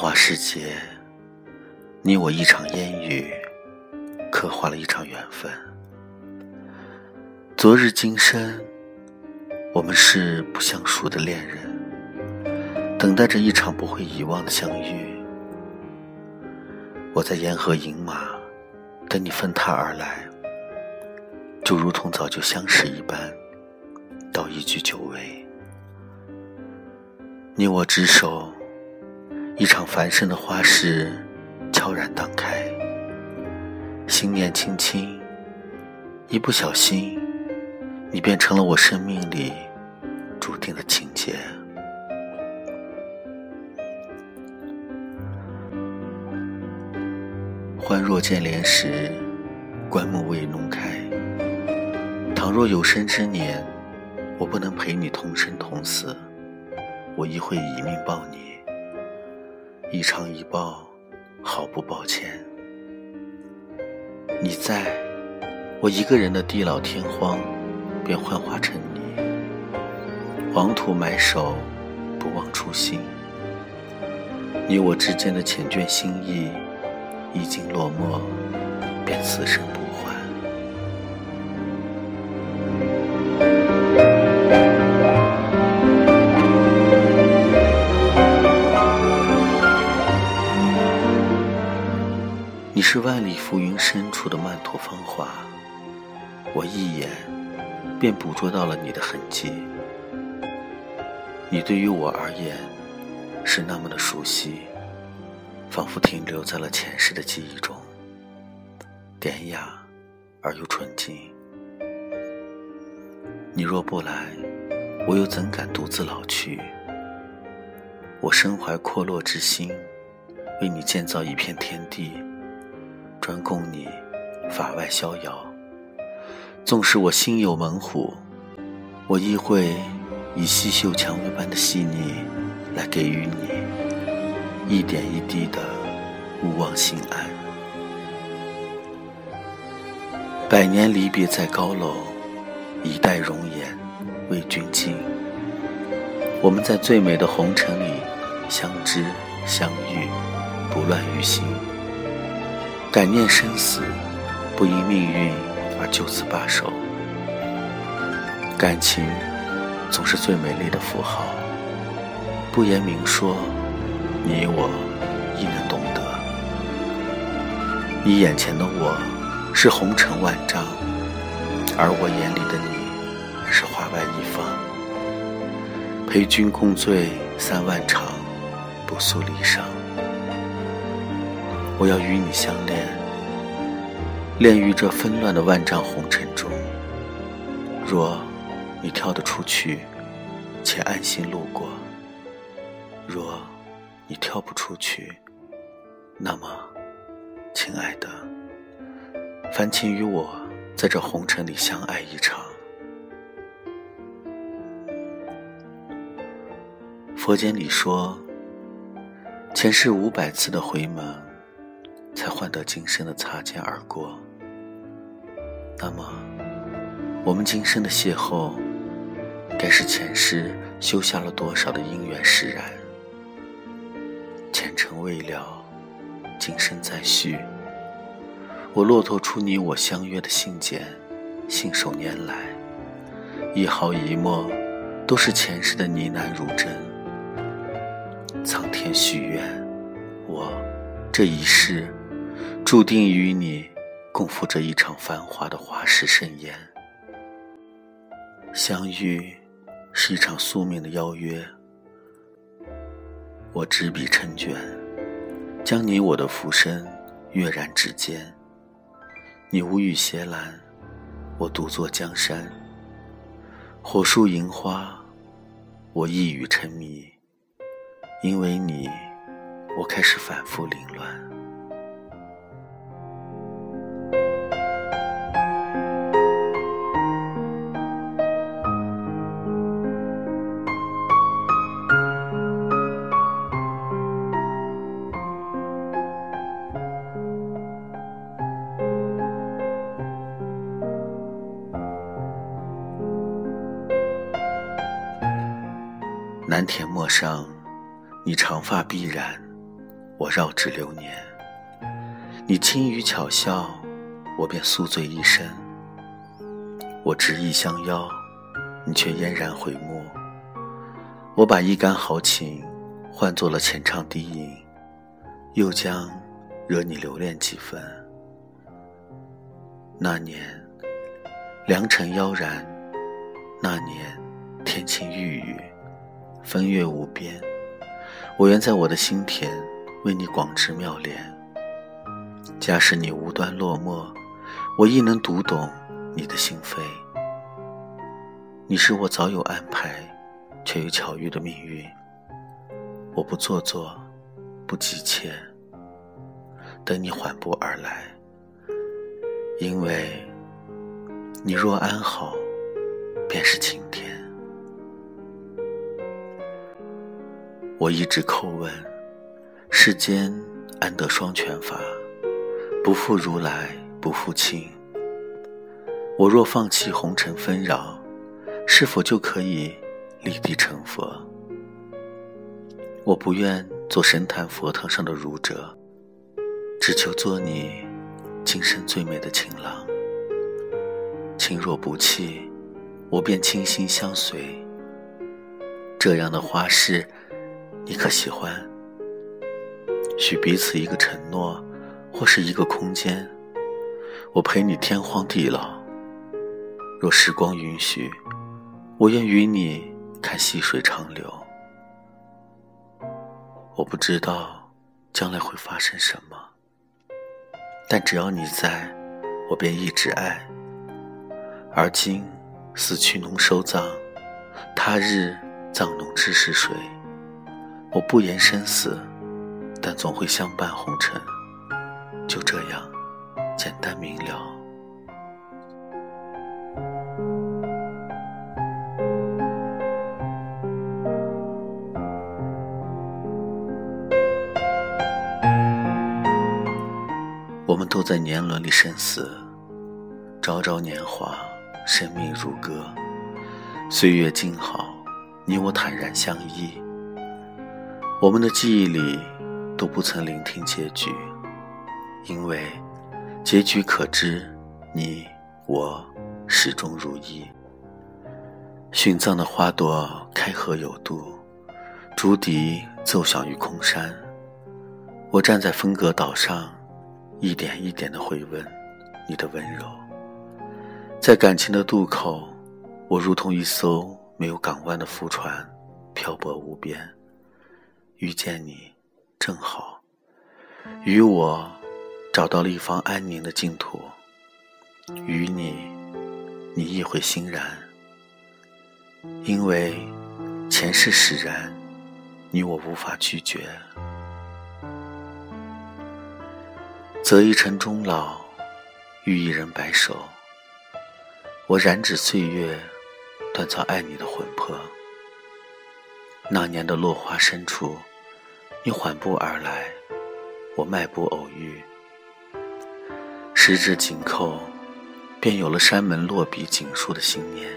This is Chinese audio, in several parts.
花世界，你我一场烟雨，刻画了一场缘分。昨日今生，我们是不相熟的恋人，等待着一场不会遗忘的相遇。我在沿河饮马，等你分踏而来，就如同早就相识一般，道一句久违。你我执手。一场繁盛的花事悄然荡开，心念轻轻，一不小心，你变成了我生命里注定的情节。欢若见莲时，棺木未弄开。倘若有生之年，我不能陪你同生同死，我亦会以命报你。一长一抱，毫不抱歉。你在，我一个人的地老天荒，便幻化成你。黄土埋首，不忘初心。你我之间的缱绻心意，已经落寞，便此生是万里浮云深处的曼陀芳华，我一眼便捕捉到了你的痕迹。你对于我而言是那么的熟悉，仿佛停留在了前世的记忆中，典雅而又纯净。你若不来，我又怎敢独自老去？我身怀阔落之心，为你建造一片天地。专供你法外逍遥。纵使我心有猛虎，我亦会以细绣蔷薇般的细腻来给予你一点一滴的勿忘心安。百年离别在高楼，一代容颜为君敬。我们在最美的红尘里相知相遇，不乱于心。感念生死，不因命运而就此罢手。感情总是最美丽的符号，不言明说，你我亦能懂得。你眼前的我是红尘万丈，而我眼里的你是花外一方。陪君共醉三万场，不诉离殇。我要与你相恋，恋于这纷乱的万丈红尘中。若你跳得出去，且安心路过；若你跳不出去，那么，亲爱的，烦请与我在这红尘里相爱一场。佛经里说，前世五百次的回眸。才换得今生的擦肩而过。那么，我们今生的邂逅，该是前世修下了多少的因缘使然？前程未了，今生再续。我骆驼出你我相约的信笺，信手拈来，一毫一墨，都是前世的呢喃如真。苍天许愿，我这一世。注定与你共赴这一场繁华的花式盛宴。相遇是一场宿命的邀约。我执笔成卷，将你我的浮生跃然指尖。你无语斜栏，我独坐江山。火树银花，我一语沉迷。因为你，我开始反复凌乱。南田陌上，你长发碧染，我绕指流年；你轻语巧笑，我便宿醉一生。我执意相邀，你却嫣然回目。我把一杆豪情换作了浅唱低吟，又将惹你留恋几分。那年良辰妖然，那年天晴欲雨，风月无边。我愿在我的心田为你广植妙莲。假使你无端落寞，我亦能读懂你的心扉。你是我早有安排。却又巧遇的命运，我不做作，不急切，等你缓步而来。因为你若安好，便是晴我一直叩问：世间安得双全法？不负如来不负卿。我若放弃红尘纷扰，是否就可以？立地成佛，我不愿做神坛佛堂上的儒者，只求做你今生最美的情郎。情若不弃，我便倾心相随。这样的花事，你可喜欢？许彼此一个承诺，或是一个空间，我陪你天荒地老。若时光允许，我愿与你。看细水长流，我不知道将来会发生什么，但只要你在，我便一直爱。而今死去侬收葬，他日葬侬知是谁？我不言生死，但总会相伴红尘。就这样，简单明了。我们都在年轮里生死，朝朝年华，生命如歌，岁月静好，你我坦然相依。我们的记忆里都不曾聆听结局，因为结局可知，你我始终如一。殉葬的花朵开合有度，竹笛奏响于空山。我站在分隔岛上。一点一点的回温，你的温柔，在感情的渡口，我如同一艘没有港湾的浮船，漂泊无边。遇见你，正好，与我找到了一方安宁的净土。与你，你亦会欣然，因为前世使然，你我无法拒绝。择一城终老，遇一人白首。我染指岁月，锻造爱你的魂魄。那年的落花深处，你缓步而来，我迈步偶遇。十指紧扣，便有了山门落笔锦书的信念。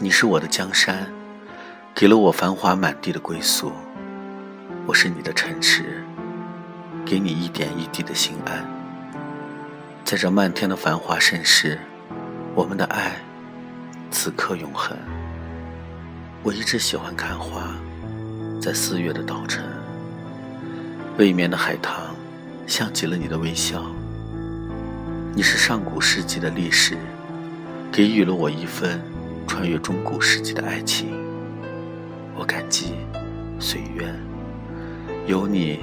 你是我的江山，给了我繁华满地的归宿。我是你的城池。给你一点一滴的心安，在这漫天的繁华盛世，我们的爱此刻永恒。我一直喜欢看花，在四月的早晨，未眠的海棠像极了你的微笑。你是上古世纪的历史，给予了我一份穿越中古世纪的爱情。我感激，随缘，有你。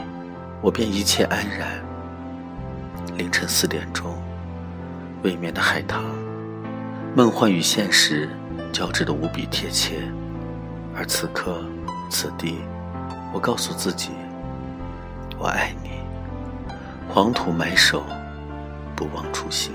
我便一切安然。凌晨四点钟，未眠的海棠，梦幻与现实交织的无比贴切。而此刻，此地，我告诉自己，我爱你。黄土埋首，不忘初心。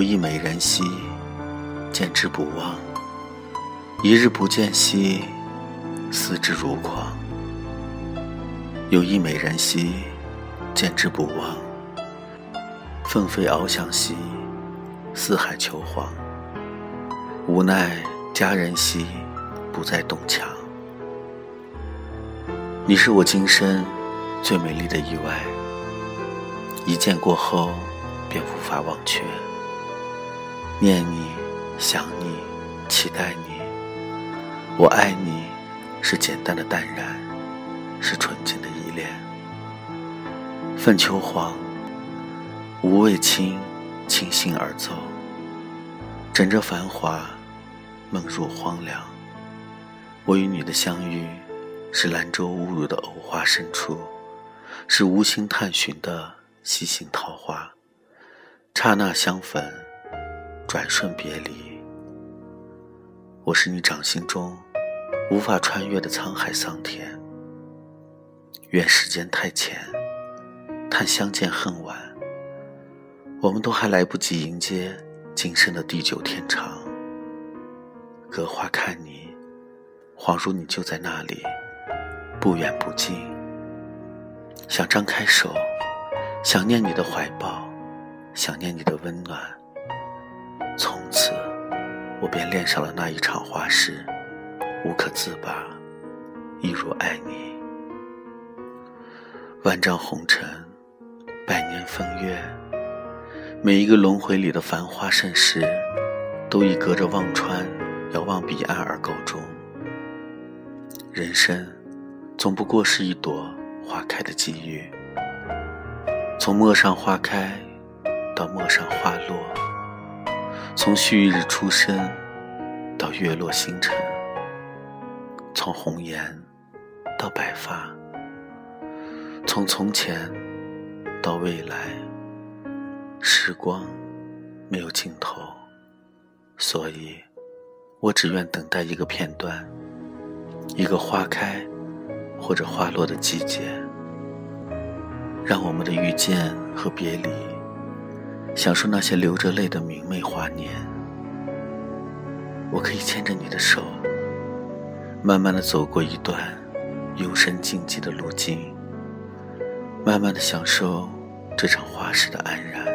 有一美人兮，见之不忘；一日不见兮，思之如狂。有一美人兮，见之不忘；凤飞翱翔兮，四海求凰。无奈佳人兮，不再懂强。你是我今生最美丽的意外，一见过后便无法忘却。念你，想你，期待你。我爱你，是简单的淡然，是纯净的依恋。凤求凰，无畏轻，轻心而奏。枕着繁华，梦入荒凉。我与你的相遇，是兰州误入的藕花深处，是无心探寻的细心桃花。刹那相逢。转瞬别离，我是你掌心中无法穿越的沧海桑田。愿时间太浅，叹相见恨晚，我们都还来不及迎接今生的地久天长。隔花看你，恍如你就在那里，不远不近。想张开手，想念你的怀抱，想念你的温暖。我便恋上了那一场花事，无可自拔，一如爱你。万丈红尘，百年风月，每一个轮回里的繁花盛世，都以隔着忘川、遥望彼岸而告终。人生，总不过是一朵花开的机遇，从陌上花开，到陌上花落。从旭日初升到月落星辰，从红颜到白发，从从前到未来，时光没有尽头，所以，我只愿等待一个片段，一个花开或者花落的季节，让我们的遇见和别离。享受那些流着泪的明媚华年，我可以牵着你的手，慢慢的走过一段幽深静寂的路径，慢慢的享受这场花事的安然。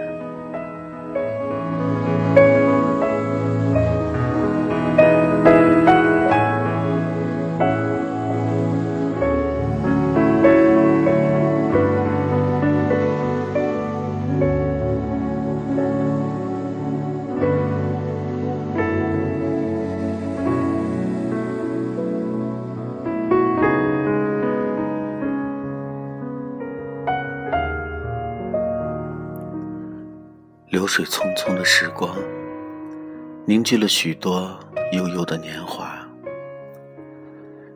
流水匆匆的时光，凝聚了许多悠悠的年华。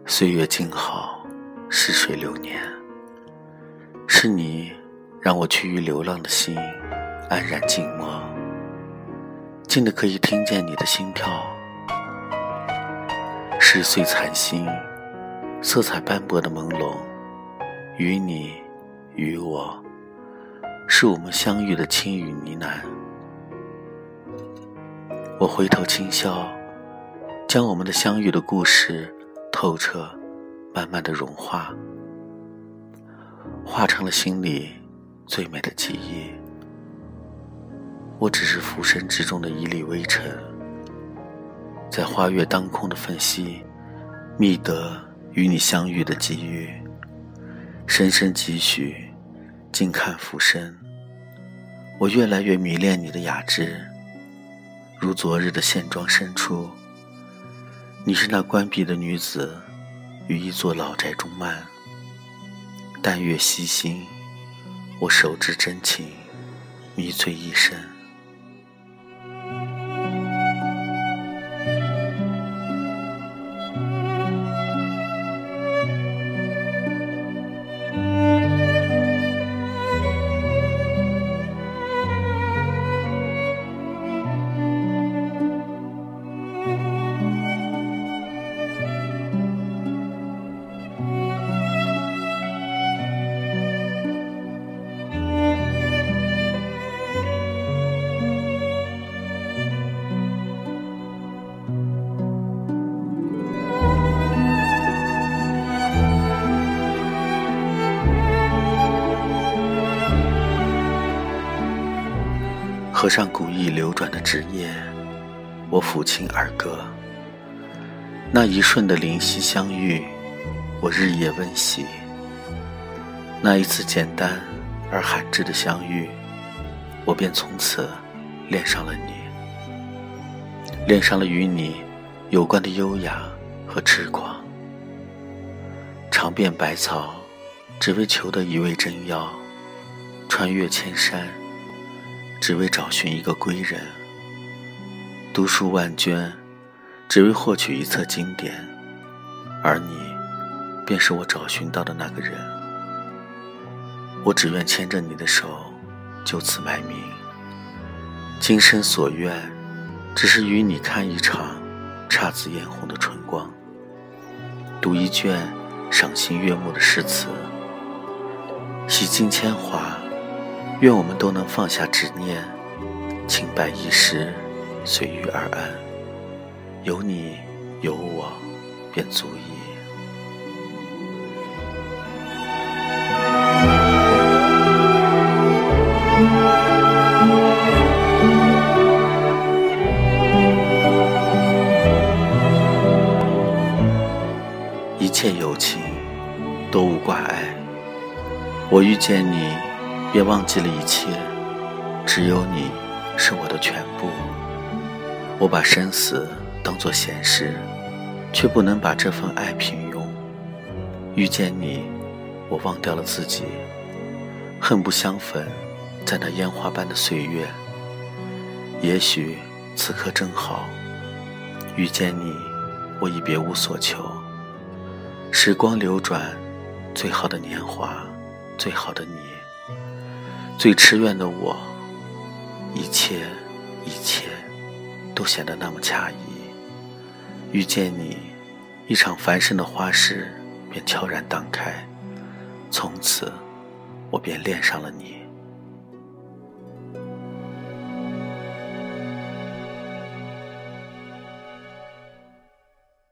岁月静好，逝水流年。是你让我趋于流浪的心安然静默，静的可以听见你的心跳。十岁残星，色彩斑驳的朦胧，与你，与我。是我们相遇的轻语呢喃。我回头轻笑，将我们的相遇的故事透彻、慢慢的融化，化成了心里最美的记忆。我只是浮生之中的一粒微尘，在花月当空的缝隙，觅得与你相遇的机遇，深深几许。静看浮生，我越来越迷恋你的雅致，如昨日的线装深处。你是那关闭的女子，于一座老宅中漫。淡月西行，我手执真情，迷醉一生。合上古意流转的纸页，我抚琴而歌。那一瞬的灵犀相遇，我日夜温习。那一次简单而罕至的相遇，我便从此恋上了你，恋上了与你有关的优雅和痴狂。尝遍百草，只为求得一味真药；穿越千山。只为找寻一个归人，读书万卷，只为获取一册经典，而你，便是我找寻到的那个人。我只愿牵着你的手，就此埋名。今生所愿，只是与你看一场姹紫嫣红的春光，读一卷赏心悦目的诗词，洗尽铅华。愿我们都能放下执念，清白一时，随遇而安。有你有我，便足矣。一切有情都无挂碍，我遇见你。别忘记了一切，只有你是我的全部。我把生死当作闲事，却不能把这份爱平庸。遇见你，我忘掉了自己，恨不相逢，在那烟花般的岁月。也许此刻正好，遇见你，我已别无所求。时光流转，最好的年华，最好的你。最痴怨的我，一切一切都显得那么恰宜。遇见你，一场繁盛的花事便悄然荡开，从此我便恋上了你。